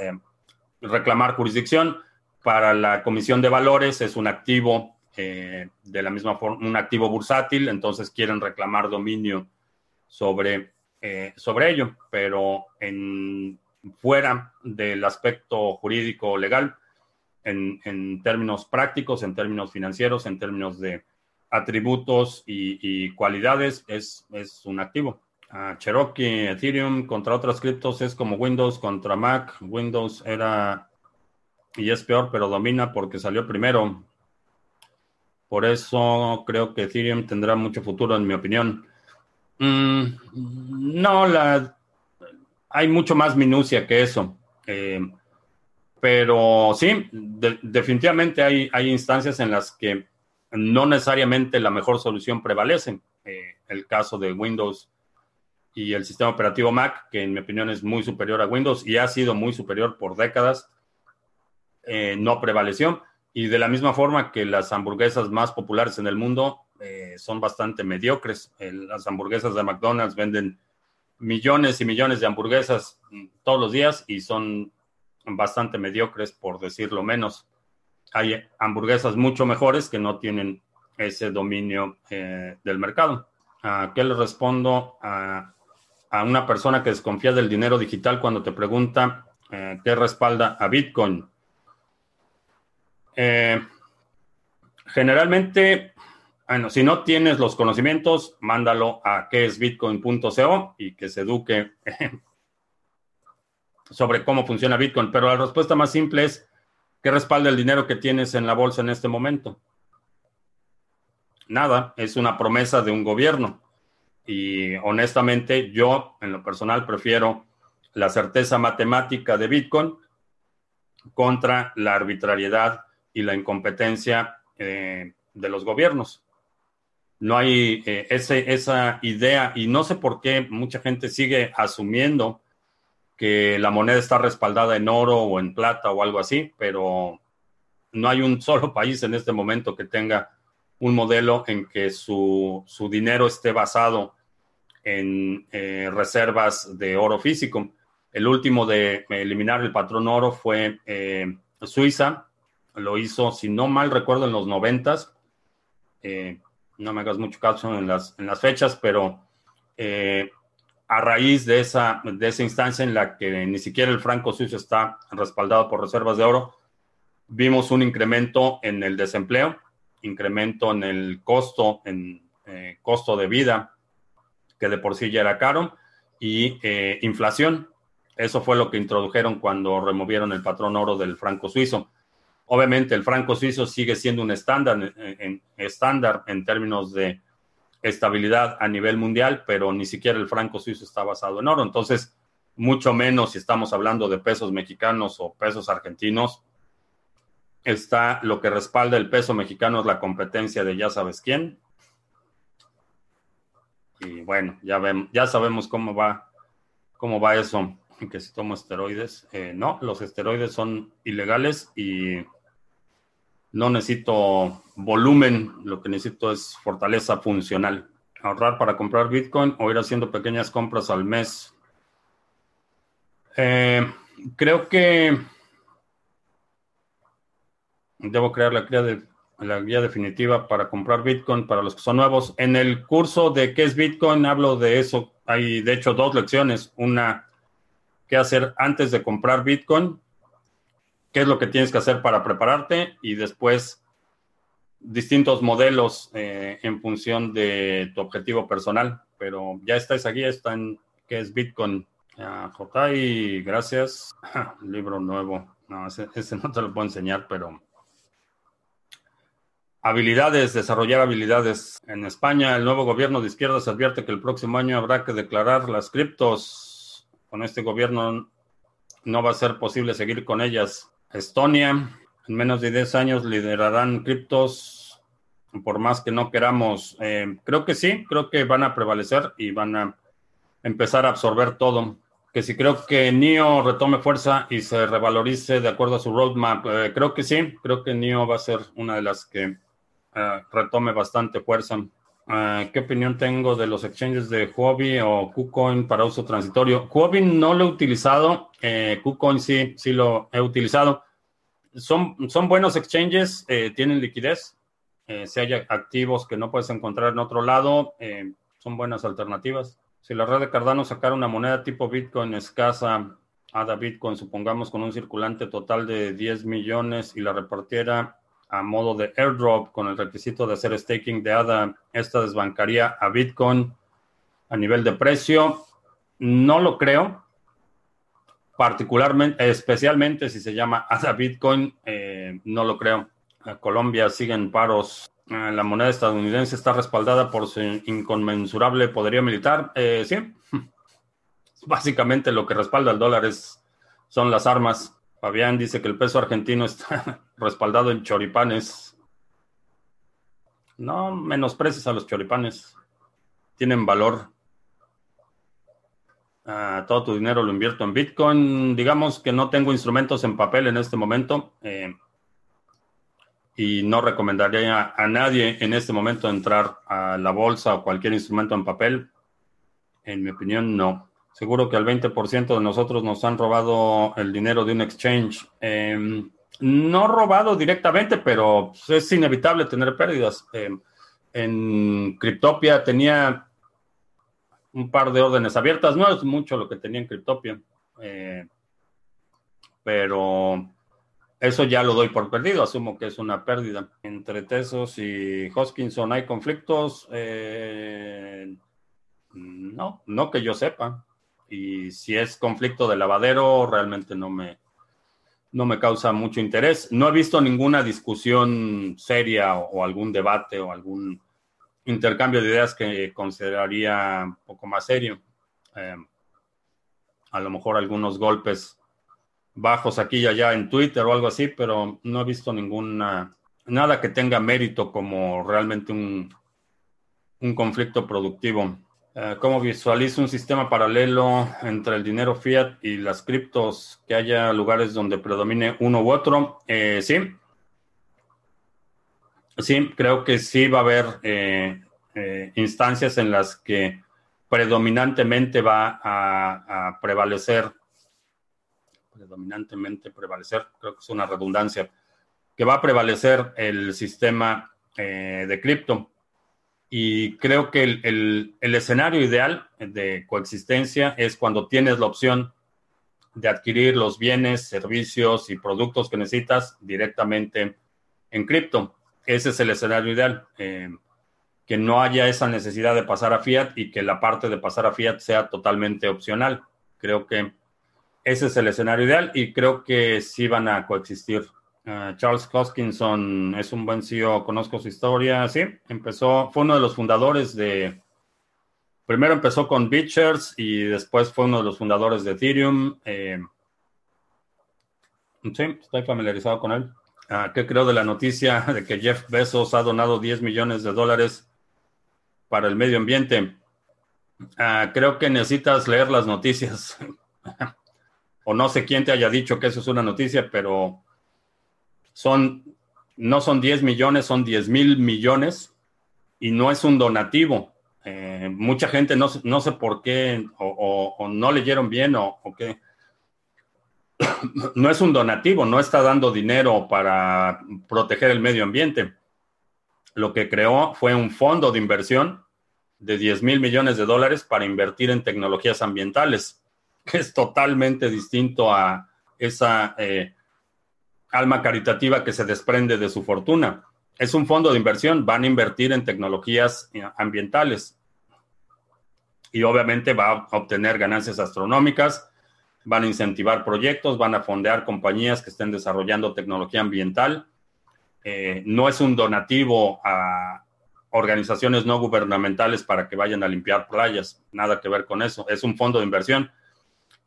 S1: reclamar jurisdicción. Para la Comisión de Valores es un activo eh, de la misma forma, un activo bursátil, entonces quieren reclamar dominio sobre, eh, sobre ello, pero en, fuera del aspecto jurídico legal, en, términos prácticos, en términos financieros, en términos de atributos y, cualidades, es, es un activo. Cherokee, Ethereum contra otras criptos es como Windows contra Mac. Windows era y es peor, pero domina porque salió primero. Por eso creo que Ethereum tendrá mucho futuro, en mi opinión. Mm, no, la, hay mucho más minucia que eso. Eh, pero sí, definitivamente hay, hay instancias en las que no necesariamente la mejor solución prevalece. Eh, el caso de Windows y el sistema operativo Mac, que en mi opinión es muy superior a Windows y ha sido muy superior por décadas, eh, no prevaleció. Y de la misma forma que las hamburguesas más populares en el mundo eh, son bastante mediocres. las hamburguesas de McDonald's venden millones y millones de hamburguesas mm, todos los días y son bastante mediocres, por decirlo menos. Hay hamburguesas mucho mejores que no tienen ese dominio eh, del mercado. ¿A qué le respondo a a una persona que desconfía del dinero digital cuando te pregunta eh, qué respalda a Bitcoin. Eh, generalmente, bueno, si no tienes los conocimientos, mándalo a queesbitcoin.co y que se eduque [laughs] sobre cómo funciona Bitcoin. Pero la respuesta más simple es ¿qué respalda el dinero que tienes en la bolsa en este momento? Nada, es una promesa de un gobierno. Y honestamente, yo en lo personal prefiero la certeza matemática de Bitcoin contra la arbitrariedad y la incompetencia eh, de los gobiernos. No hay eh, esa idea y no sé por qué mucha gente sigue asumiendo que la moneda está respaldada en oro o en plata o algo así, pero no hay un [laughs] solo país en este momento que tenga un modelo en que su, dinero esté basado en eh, reservas de oro físico. El último de eliminar el patrón oro fue eh, Suiza. Lo hizo, si no mal recuerdo, en los noventas. Eh, no me hagas mucho caso en las, en las fechas, pero a raíz de esa, de esa instancia en la que ni siquiera el franco suizo está respaldado por reservas de oro, vimos un incremento en el desempleo, incremento en el costo, en eh, costo de vida, que de por sí ya era caro, y eh, inflación. Eso fue lo que introdujeron cuando removieron el patrón oro del franco suizo. Obviamente el franco suizo sigue siendo un estándar en, estándar en términos de estabilidad a nivel mundial, pero ni siquiera el franco suizo está basado en oro. Entonces, mucho menos si estamos hablando de pesos mexicanos o pesos argentinos, está lo que respalda el peso mexicano es la competencia de ya sabes quién. Y bueno, ya ya sabemos cómo va, cómo va eso, que si tomo esteroides. Eh, no, los esteroides son ilegales y no necesito volumen, lo que necesito es fortaleza funcional. Ahorrar para comprar Bitcoin o ir haciendo pequeñas compras al mes. Eh, creo que debo crear la la guía definitiva para comprar Bitcoin para los que son nuevos. En el curso de qué es Bitcoin hablo de eso. Hay de hecho dos lecciones. Una, qué hacer antes de comprar Bitcoin qué es lo que tienes que hacer para prepararte y después distintos modelos eh, en función de tu objetivo personal. Pero ya está esa guía, está en qué es Bitcoin. Uh, Jotay, gracias. libro nuevo. No, ese, ese, no te lo puedo enseñar, pero habilidades, desarrollar habilidades. En España, el nuevo gobierno de izquierdas advierte que el próximo año habrá que declarar las criptos. Con este gobierno no va a ser posible seguir con ellas. Estonia, en menos de 10 años liderarán criptos, por más que no queramos. Eh, creo que sí, creo que van a prevalecer y van a empezar a absorber todo. Que si creo que NIO retome fuerza y se revalorice de acuerdo a su roadmap, eh, creo que sí, creo que NIO va a ser una de las que eh, retome bastante fuerza. ¿Qué opinión tengo de los exchanges de Huobi o KuCoin para uso transitorio? Huobi no lo he utilizado, KuCoin sí, sí lo he utilizado son, son buenos exchanges, eh, tienen liquidez. Eh, si hay activos que no puedes encontrar en otro lado, eh, son buenas alternativas. Si la red de Cardano sacara una moneda tipo Bitcoin escasa, ADA Bitcoin, supongamos con un circulante total de 10 millones y la repartiera a modo de airdrop con el requisito de hacer staking de ADA, esta desbancaría a Bitcoin a nivel de precio. No lo creo particularmente, especialmente si se llama ADA Bitcoin, eh, no lo creo. Colombia sigue en paros. Eh, la moneda estadounidense está respaldada por su inconmensurable poderío militar. Eh, sí, [laughs] básicamente lo que respalda el dólar es, son las armas. Fabián dice que el peso argentino está [laughs] respaldado en choripanes. No menosprecies a los choripanes. Tienen valor. Ah, todo tu dinero lo invierto en Bitcoin. Digamos que no tengo instrumentos en papel en este momento eh, y no recomendaría a, nadie en este momento entrar a la bolsa o cualquier instrumento en papel. En mi opinión, no. Seguro que al 20% de nosotros nos han robado el dinero de un exchange. Em, no robado directamente, pero es inevitable tener pérdidas. Em, en Cryptopia tenía un par de órdenes abiertas. No es mucho lo que tenía en Cryptopia. Eh, pero eso ya lo doy por perdido, asumo que es una pérdida. Entre Tesos y Hoskinson hay conflictos. Eh, no, no que yo sepa. Y si es conflicto de lavadero, realmente no me, no me causa mucho interés. No he visto ninguna discusión seria o, algún debate o algún intercambio de ideas que consideraría un poco más serio. Eh, a lo mejor algunos golpes bajos aquí y allá en Twitter o algo así, pero no he visto ninguna, nada que tenga mérito como realmente un, un conflicto productivo. Eh, ¿Cómo visualizo un sistema paralelo entre el dinero fiat y las criptos? Que haya lugares donde predomine uno u otro. Eh, sí. Sí, creo que sí va a haber eh, instancias en las que predominantemente va a, prevalecer, predominantemente prevalecer, creo que es una redundancia, que va a prevalecer el sistema de cripto y creo que el, escenario ideal de coexistencia es cuando tienes la opción de adquirir los bienes, servicios y productos que necesitas directamente en cripto. Ese es el escenario ideal. Eh, que no haya esa necesidad de pasar a fiat y que la parte de pasar a fiat sea totalmente opcional. Creo que ese es el escenario ideal y creo que sí van a coexistir Ah, Charles Hoskinson es un buen CEO, conozco su historia, sí, empezó, fue uno de los fundadores de, primero empezó con Beachers y después fue uno de los fundadores de Ethereum. Eh, sí, estoy familiarizado con él. Ah, ¿Qué creo de la noticia [laughs] de que Jeff Bezos ha donado 10 millones de dólares para el medio ambiente? Ah, creo que necesitas leer las noticias. [laughs] o no sé quién te haya dicho que eso es una noticia, pero son, no son 10 millones, son 10 mil millones y no es un donativo. Eh, mucha gente no, no, sé por qué o, no leyeron bien o, qué. [coughs] no es un donativo, no está dando dinero para proteger el medio ambiente. Lo que creó fue un fondo de inversión de 10 mil millones de dólares para invertir en tecnologías ambientales, que es totalmente distinto a esa eh, alma caritativa que se desprende de su fortuna. Es un fondo de inversión, van a invertir en tecnologías eh, ambientales y obviamente va a obtener ganancias astronómicas, van a incentivar proyectos, van a fondear compañías que estén desarrollando tecnología ambiental. Eh, no es un donativo a organizaciones no gubernamentales para que vayan a limpiar playas, nada que ver con eso, es un fondo de inversión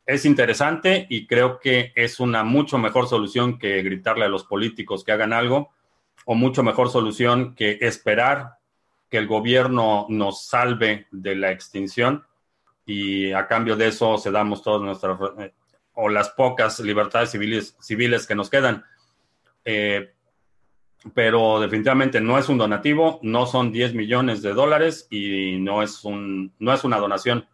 S1: es interesante y creo que es una mucho mejor solución que gritarle a los políticos que hagan algo o mucho mejor solución que esperar que el gobierno nos salve de la extinción y a cambio de eso se damos todas nuestras eh, o las pocas libertades civiles, civiles que nos quedan. Eh, pero definitivamente no es un donativo, no son 10 millones de dólares y no es, un, no es una donación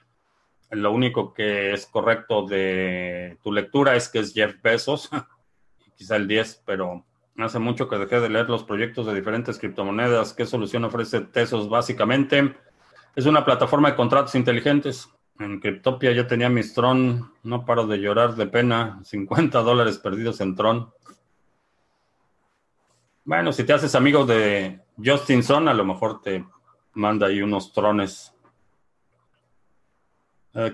S1: lo único que es correcto de tu lectura es que es Jeff Bezos, [laughs] quizá el 10, pero hace mucho que dejé de leer los proyectos de diferentes criptomonedas. ¿Qué solución ofrece Tesos? Básicamente es una plataforma de contratos inteligentes. En Cryptopia yo tenía mi Tron, no paro de llorar de pena, 50 dólares perdidos en Tron. Bueno, si te haces amigo de Justin Son, a lo mejor te manda ahí unos trones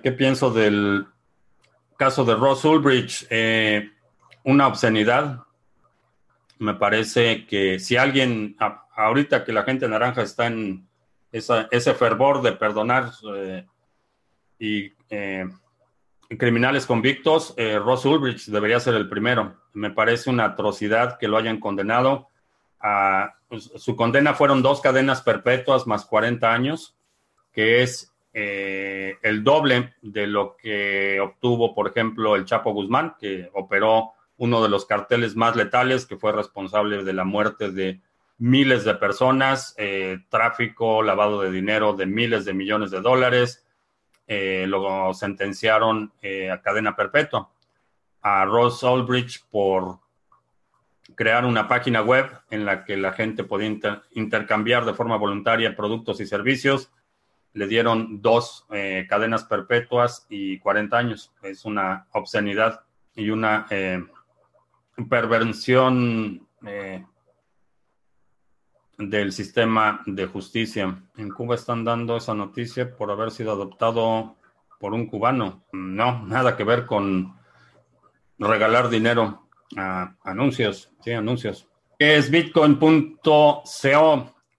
S1: ¿Qué pienso del caso de Ross Ulbricht? Eh, una obscenidad. Me parece que si alguien, ahorita que la gente naranja está en ese fervor de perdonar eh, y criminales convictos, Ross Ulbricht debería ser el primero. Me parece una atrocidad que lo hayan condenado. Pues, su condena fueron dos cadenas perpetuas más 40 años, que es eh, el doble de lo que obtuvo, por ejemplo, el Chapo Guzmán, que operó uno de los carteles más letales, que fue responsable de la muerte de miles de personas, eh, tráfico, lavado de dinero de miles de millones de dólares. Eh, lo sentenciaron a cadena perpetua. A Ross Ulbricht por crear una página web en la que la gente podía intercambiar de forma voluntaria productos y servicios le dieron dos eh, cadenas perpetuas y 40 años. Es una obscenidad y una eh, perversión eh, del sistema de justicia. En Cuba están dando esa noticia por haber sido adoptado por un cubano. No, nada que ver con regalar dinero a anuncios. Sí, anuncios. Es bitcoin.co,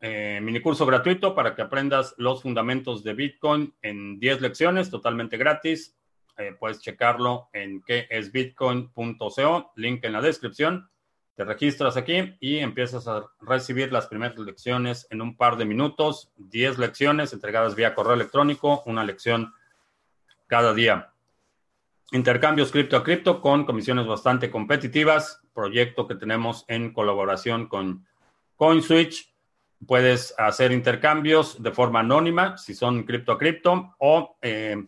S1: eh, mini curso gratuito para que aprendas los fundamentos de Bitcoin en 10 lecciones, totalmente gratis. Eh, puedes checarlo en que es bitcoin.co, link en la descripción. Te registras aquí y empiezas a recibir las primeras lecciones en un par de minutos. 10 lecciones entregadas vía correo electrónico, una lección cada día. Intercambios cripto a cripto con comisiones bastante competitivas. Proyecto que tenemos en colaboración con CoinSwitch. Puedes hacer intercambios de forma anónima si son cripto a cripto o eh,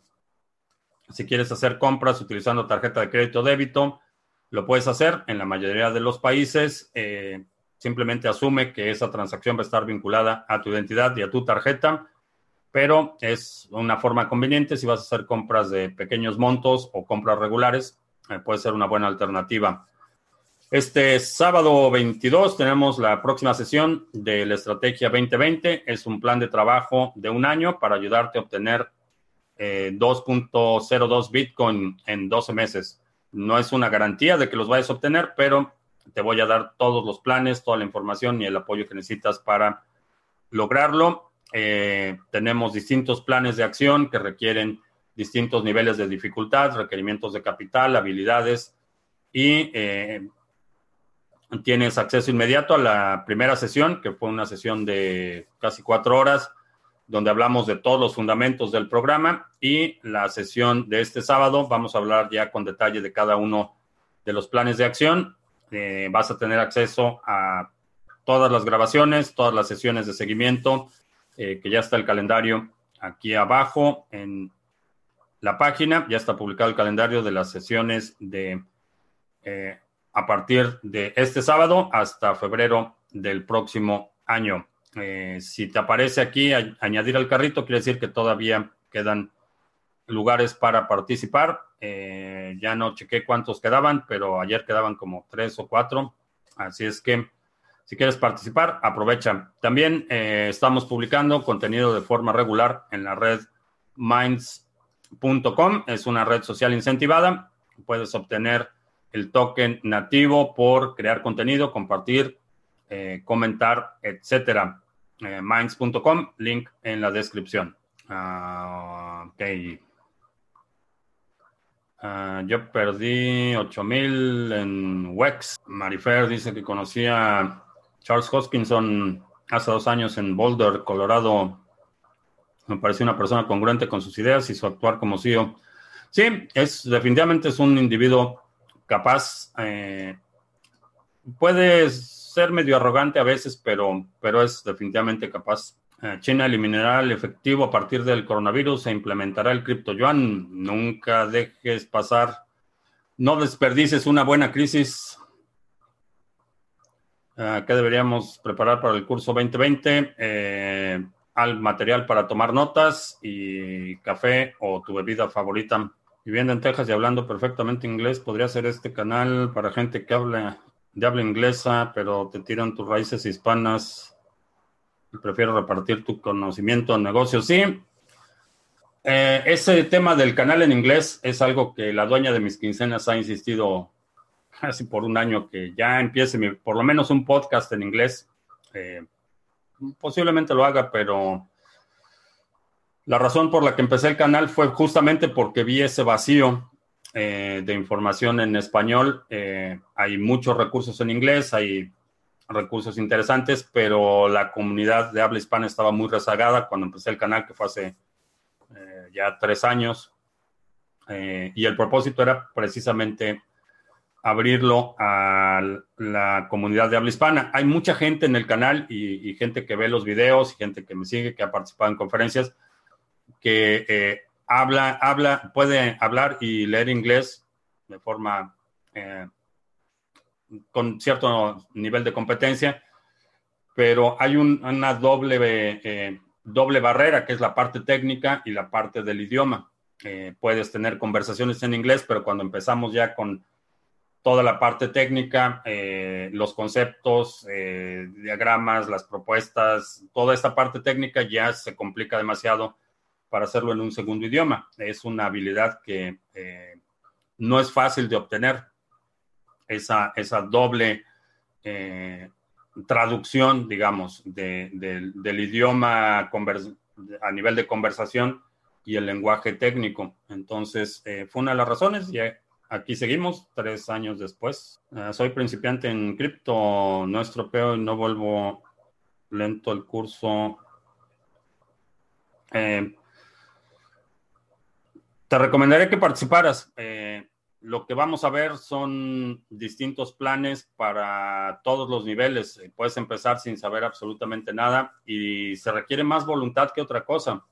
S1: si quieres hacer compras utilizando tarjeta de crédito o débito, lo puedes hacer en la mayoría de los países. Eh, simplemente asume que esa transacción va a estar vinculada a tu identidad y a tu tarjeta pero es una forma conveniente si vas a hacer compras de pequeños montos o compras regulares, eh, puede ser una buena alternativa. Este sábado 22 tenemos la próxima sesión de la Estrategia 2020. Es un plan de trabajo de un año para ayudarte a obtener 2.02 eh, Bitcoin en 12 meses. No es una garantía de que los vayas a obtener, pero te voy a dar todos los planes, toda la información y el apoyo que necesitas para lograrlo. Eh, tenemos distintos planes de acción que requieren distintos niveles de dificultad, requerimientos de capital, habilidades y eh, tienes acceso inmediato a la primera sesión, que fue una sesión de casi cuatro horas, donde hablamos de todos los fundamentos del programa y la sesión de este sábado vamos a hablar ya con detalle de cada uno de los planes de acción. Eh, vas a tener acceso a todas las grabaciones, todas las sesiones de seguimiento, eh, que ya está el calendario aquí abajo en la página. Ya está publicado el calendario de las sesiones de eh, a partir de este sábado hasta febrero del próximo año. Eh, si te aparece aquí añadir al carrito, quiere decir que todavía quedan lugares para participar. ya no chequé cuántos quedaban, pero ayer quedaban como tres o cuatro. Así es que si quieres participar, aprovecha. También eh, estamos publicando contenido de forma regular en la red minds.com. Es una red social incentivada. Puedes obtener el token nativo por crear contenido, compartir, eh, comentar, etcétera. Eh, minds.com, link en la descripción. Ah, yo perdí 8000 en Wex. Marifer dice que conocía Charles Hoskinson hace dos años en Boulder, Colorado, me pareció una persona congruente con sus ideas y su actuar como CEO. Sí, es definitivamente es un individuo capaz. Eh, puede ser medio arrogante a veces, pero, pero es definitivamente capaz. Eh, China eliminará el efectivo a partir del coronavirus e implementará el cripto yuan. Nunca dejes pasar, no desperdices una buena crisis Ah, ¿Qué deberíamos preparar para el curso 2020? Eh, al material para tomar notas y café o tu bebida favorita. Viviendo en Texas y hablando perfectamente inglés, podría ser este canal para gente que habla de habla inglesa, pero te tiran tus raíces hispanas. Y prefiero repartir tu conocimiento en negocios. Sí, eh, ese tema del canal en inglés es algo que la dueña de mis quincenas ha insistido casi por un año que ya empiece por lo menos un podcast en inglés. Eh, posiblemente lo haga, pero la razón por la que empecé el canal fue justamente porque vi ese vacío eh, de información en español. Eh, hay muchos recursos en inglés, hay recursos interesantes, pero la comunidad de habla hispana estaba muy rezagada cuando empecé el canal, que fue hace ya tres años. y el propósito era precisamente abrirlo a la comunidad de habla hispana. Hay mucha gente en el canal y, gente que ve los videos y gente que me sigue, que ha participado en conferencias, que eh, habla, habla, puede hablar y leer inglés de forma eh, con cierto nivel de competencia, pero hay una doble, eh, doble barrera, que es la parte técnica y la parte del idioma. puedes tener conversaciones en inglés, pero cuando empezamos ya con toda la parte técnica, eh, los conceptos, eh, diagramas, las propuestas, toda esta parte técnica ya se complica demasiado para hacerlo en un segundo idioma. Es una habilidad que eh, no es fácil de obtener, esa, esa doble traducción, digamos, del idioma a nivel de conversación y el lenguaje técnico. Entonces, fue una de las razones y Aquí seguimos tres años después. Soy principiante en cripto, no estropeo y no vuelvo lento el curso. Eh, te recomendaría que participaras. Eh, lo que vamos a ver son distintos planes para todos los niveles. Eh, puedes empezar sin saber absolutamente nada y se requiere más voluntad que otra cosa.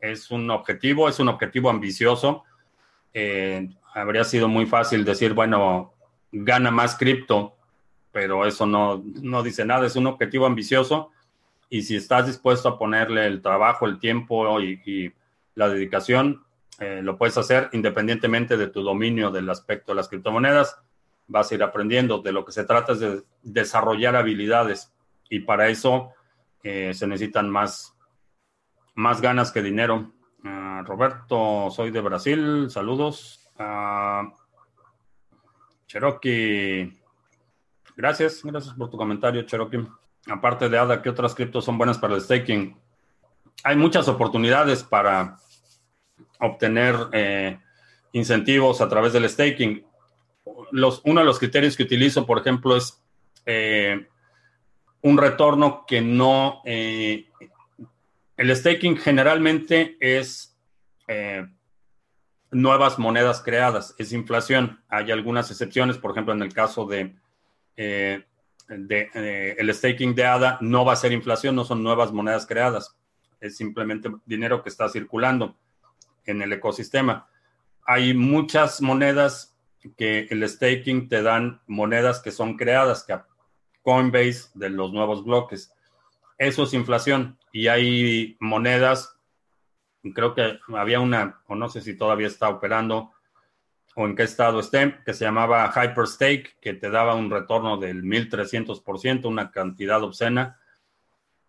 S1: es un objetivo, es un objetivo ambicioso eh, habría sido muy fácil decir, bueno, gana más cripto, pero eso no, no dice nada, es un objetivo ambicioso y si estás dispuesto a ponerle el trabajo, el tiempo y, la dedicación, eh, lo puedes hacer independientemente de tu dominio del aspecto de las criptomonedas. Vas a ir aprendiendo. De lo que se trata es de desarrollar habilidades y para eso eh, se necesitan más, más ganas que dinero. Ah, Roberto, soy de Brasil, saludos. Cherokee, gracias, gracias por tu comentario, Cherokee. Aparte de ADA, ¿qué otras criptos son buenas para el staking? Hay muchas oportunidades para obtener eh, incentivos a través del staking. Los, uno de los criterios que utilizo, por ejemplo, es eh, un retorno que no eh, el staking generalmente es eh, nuevas monedas creadas, es inflación. Hay algunas excepciones, por ejemplo, en el caso de, eh, el staking de ADA no va a ser inflación, no son nuevas monedas creadas, es simplemente dinero que está circulando en el ecosistema. Hay muchas monedas que el staking te dan monedas que son creadas, que Coinbase de los nuevos bloques. Eso es inflación y hay monedas, creo que había una, o no sé si todavía está operando o en qué estado esté, que se llamaba Hyperstake, que te daba un retorno del 1300%, una cantidad obscena.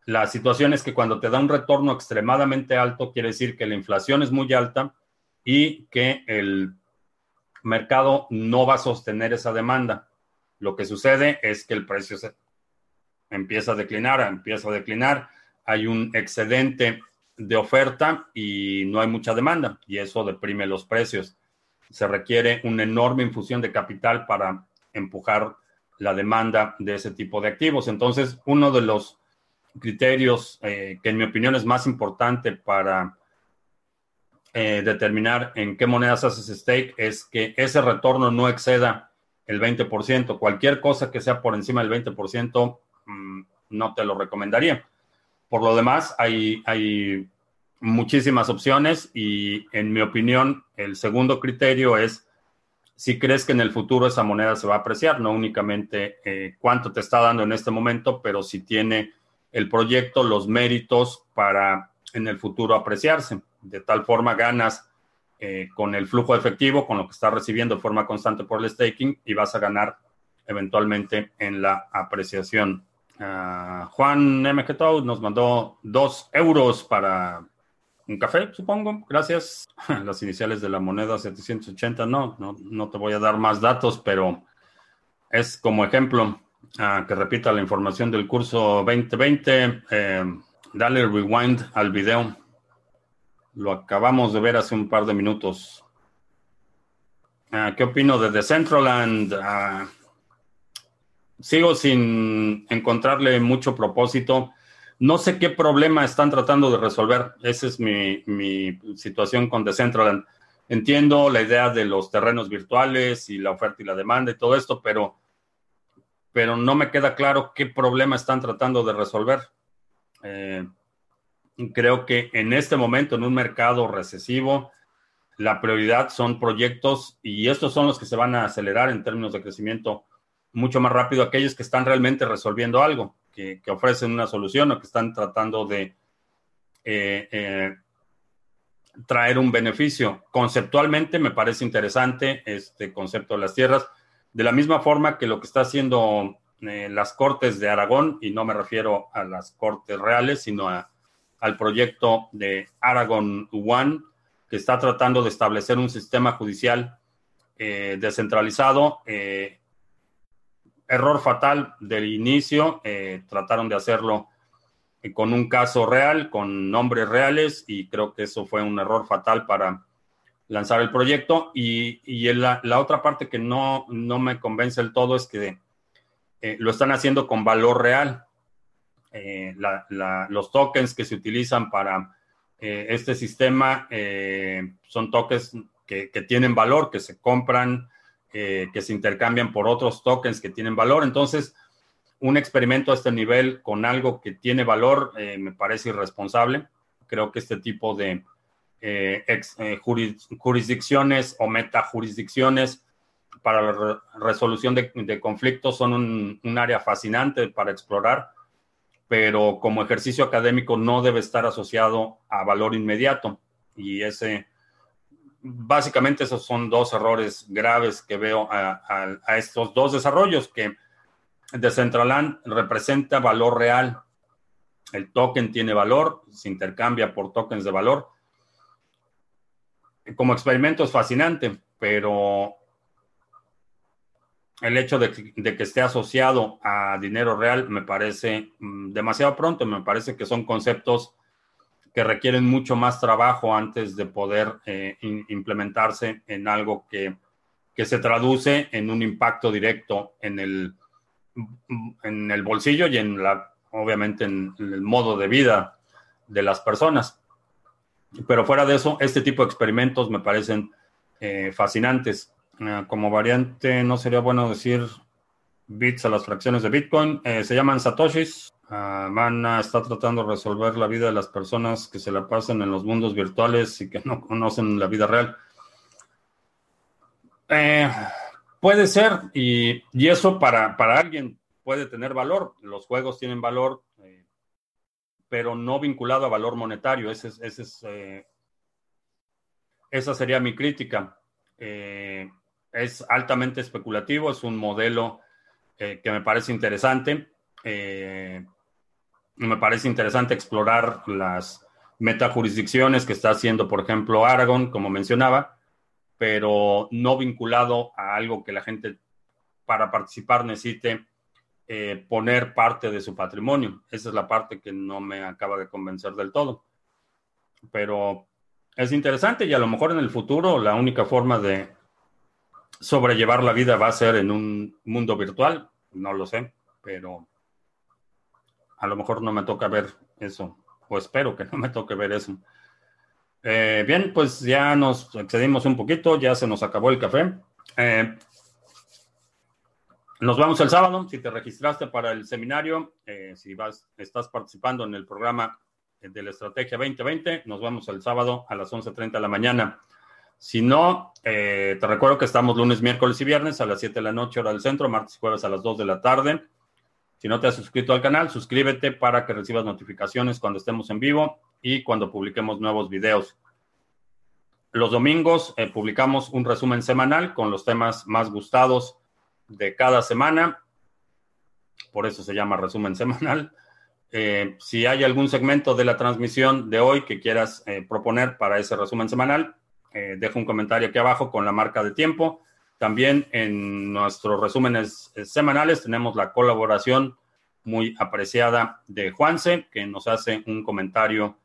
S1: La situación es que cuando te da un retorno extremadamente alto, quiere decir que la inflación es muy alta y que el mercado no va a sostener esa demanda. Lo que sucede es que el precio se empieza a declinar, empieza a declinar hay un excedente de oferta y no hay mucha demanda y eso deprime los precios. Se requiere una enorme infusión de capital para empujar la demanda de ese tipo de activos. Entonces, uno de los criterios eh, que en mi opinión es más importante para eh, determinar en qué monedas haces stake es que ese retorno no exceda el 20%. Cualquier cosa que sea por encima del 20%, mm, no te lo recomendaría. Por lo demás, hay, hay muchísimas opciones y en mi opinión, el segundo criterio es si crees que en el futuro esa moneda se va a apreciar, no únicamente eh, cuánto te está dando en este momento, pero si tiene el proyecto los méritos para en el futuro apreciarse. De tal forma ganas eh, con el flujo efectivo, con lo que estás recibiendo de forma constante por el staking y vas a ganar eventualmente en la apreciación. Ah, Juan M. nos mandó dos euros para un café, supongo. Gracias. [laughs] Las iniciales de la moneda 780, no, no, no te voy a dar más datos, pero es como ejemplo ah, que repita la información del curso 2020. Eh, dale rewind al video. Lo acabamos de ver hace un par de minutos. Ah, ¿Qué opino de Decentraland? sigo sin encontrarle mucho propósito. No sé qué problema están tratando de resolver. Esa es mi, situación con Decentraland. Entiendo la idea de los terrenos virtuales y la oferta y la demanda y todo esto, pero, pero no me queda claro qué problema están tratando de resolver. Eh, creo que en este momento, en un mercado recesivo, la prioridad son proyectos y estos son los que se van a acelerar en términos de crecimiento mucho más rápido aquellos que están realmente resolviendo algo, que, ofrecen una solución o que están tratando de eh, eh, traer un beneficio. Conceptualmente me parece interesante este concepto de las tierras. De la misma forma que lo que está haciendo eh, las Cortes de Aragón, y no me refiero a las Cortes reales, sino al proyecto de Aragón One, que está tratando de establecer un sistema judicial eh, descentralizado. Eh, error fatal del inicio, trataron de hacerlo con un caso real, con nombres reales, y creo que eso fue un error fatal para lanzar el proyecto. Y, la, otra parte que no, no me convence del todo es que eh, lo están haciendo con valor real. Eh, los tokens que se utilizan para eh, este sistema son tokens que, que, tienen valor, que se compran, que se intercambian por otros tokens que tienen valor. Entonces, un experimento a este nivel con algo que tiene valor me parece irresponsable. Creo que este tipo de jurisdicciones o metajurisdicciones para la resolución de, conflictos son un, área fascinante para explorar, pero como ejercicio académico no debe estar asociado a valor inmediato. Y ese, básicamente esos son dos errores graves que veo a, estos dos desarrollos, que Decentraland representa valor real. El token tiene valor, se intercambia por tokens de valor. Como experimento es fascinante, pero el hecho de, que esté asociado a dinero real me parece mm, demasiado pronto, me parece que son conceptos que requieren mucho más trabajo antes de poder eh, implementarse en algo que, se traduce en un impacto directo en el bolsillo y en la, obviamente, en, el modo de vida de las personas. Pero fuera de eso, este tipo de experimentos me parecen eh, fascinantes. Eh, como variante, no sería bueno decir bits a las fracciones de Bitcoin. Eh, se llaman satoshis. Uh, Mana está tratando de resolver la vida de las personas que se la pasan en los mundos virtuales y que no [laughs] conocen la vida real. Eh, puede ser, y, eso para, para, alguien puede tener valor. Los juegos tienen valor, pero no vinculado a valor monetario. Ese, ese es, esa sería mi crítica. Eh, es altamente especulativo, es un modelo eh, que me parece interesante. Eh, me parece interesante explorar las metajurisdicciones que está haciendo, por ejemplo, Aragón, como mencionaba, pero no vinculado a algo que la gente para participar necesite eh, poner parte de su patrimonio. Esa es la parte que no me acaba de convencer del todo. Pero es interesante y a lo mejor en el futuro la única forma de sobrellevar la vida va a ser en un mundo virtual, no lo sé, pero a lo mejor no me toca ver eso, o espero que no me toque ver eso. Eh, bien, pues ya nos excedimos un poquito, ya se nos acabó el café. Eh, nos vamos el sábado. Si te registraste para el seminario, eh, si vas, estás participando en el programa de la Estrategia 2020, nos vamos el sábado a las 11.30 de la mañana. Si no, eh, te recuerdo que estamos lunes, miércoles y viernes a las 7 de la noche, hora del centro, martes y jueves a las 2 de la tarde. Si no te has suscrito al canal, suscríbete para que recibas notificaciones cuando estemos en vivo y cuando publiquemos nuevos videos. Los domingos eh, publicamos un resumen semanal con los temas más gustados de cada semana. Por eso se llama resumen semanal. Eh, si hay algún segmento de la transmisión de hoy que quieras proponer para ese resumen semanal, eh, dejo un comentario aquí abajo con la marca de tiempo. También en nuestros resúmenes eh, semanales tenemos la colaboración muy apreciada de Juanse, que nos hace un comentario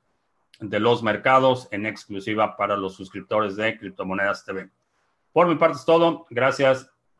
S1: de los mercados en exclusiva para los suscriptores de Criptomonedas TV. Por mi parte es todo. Gracias.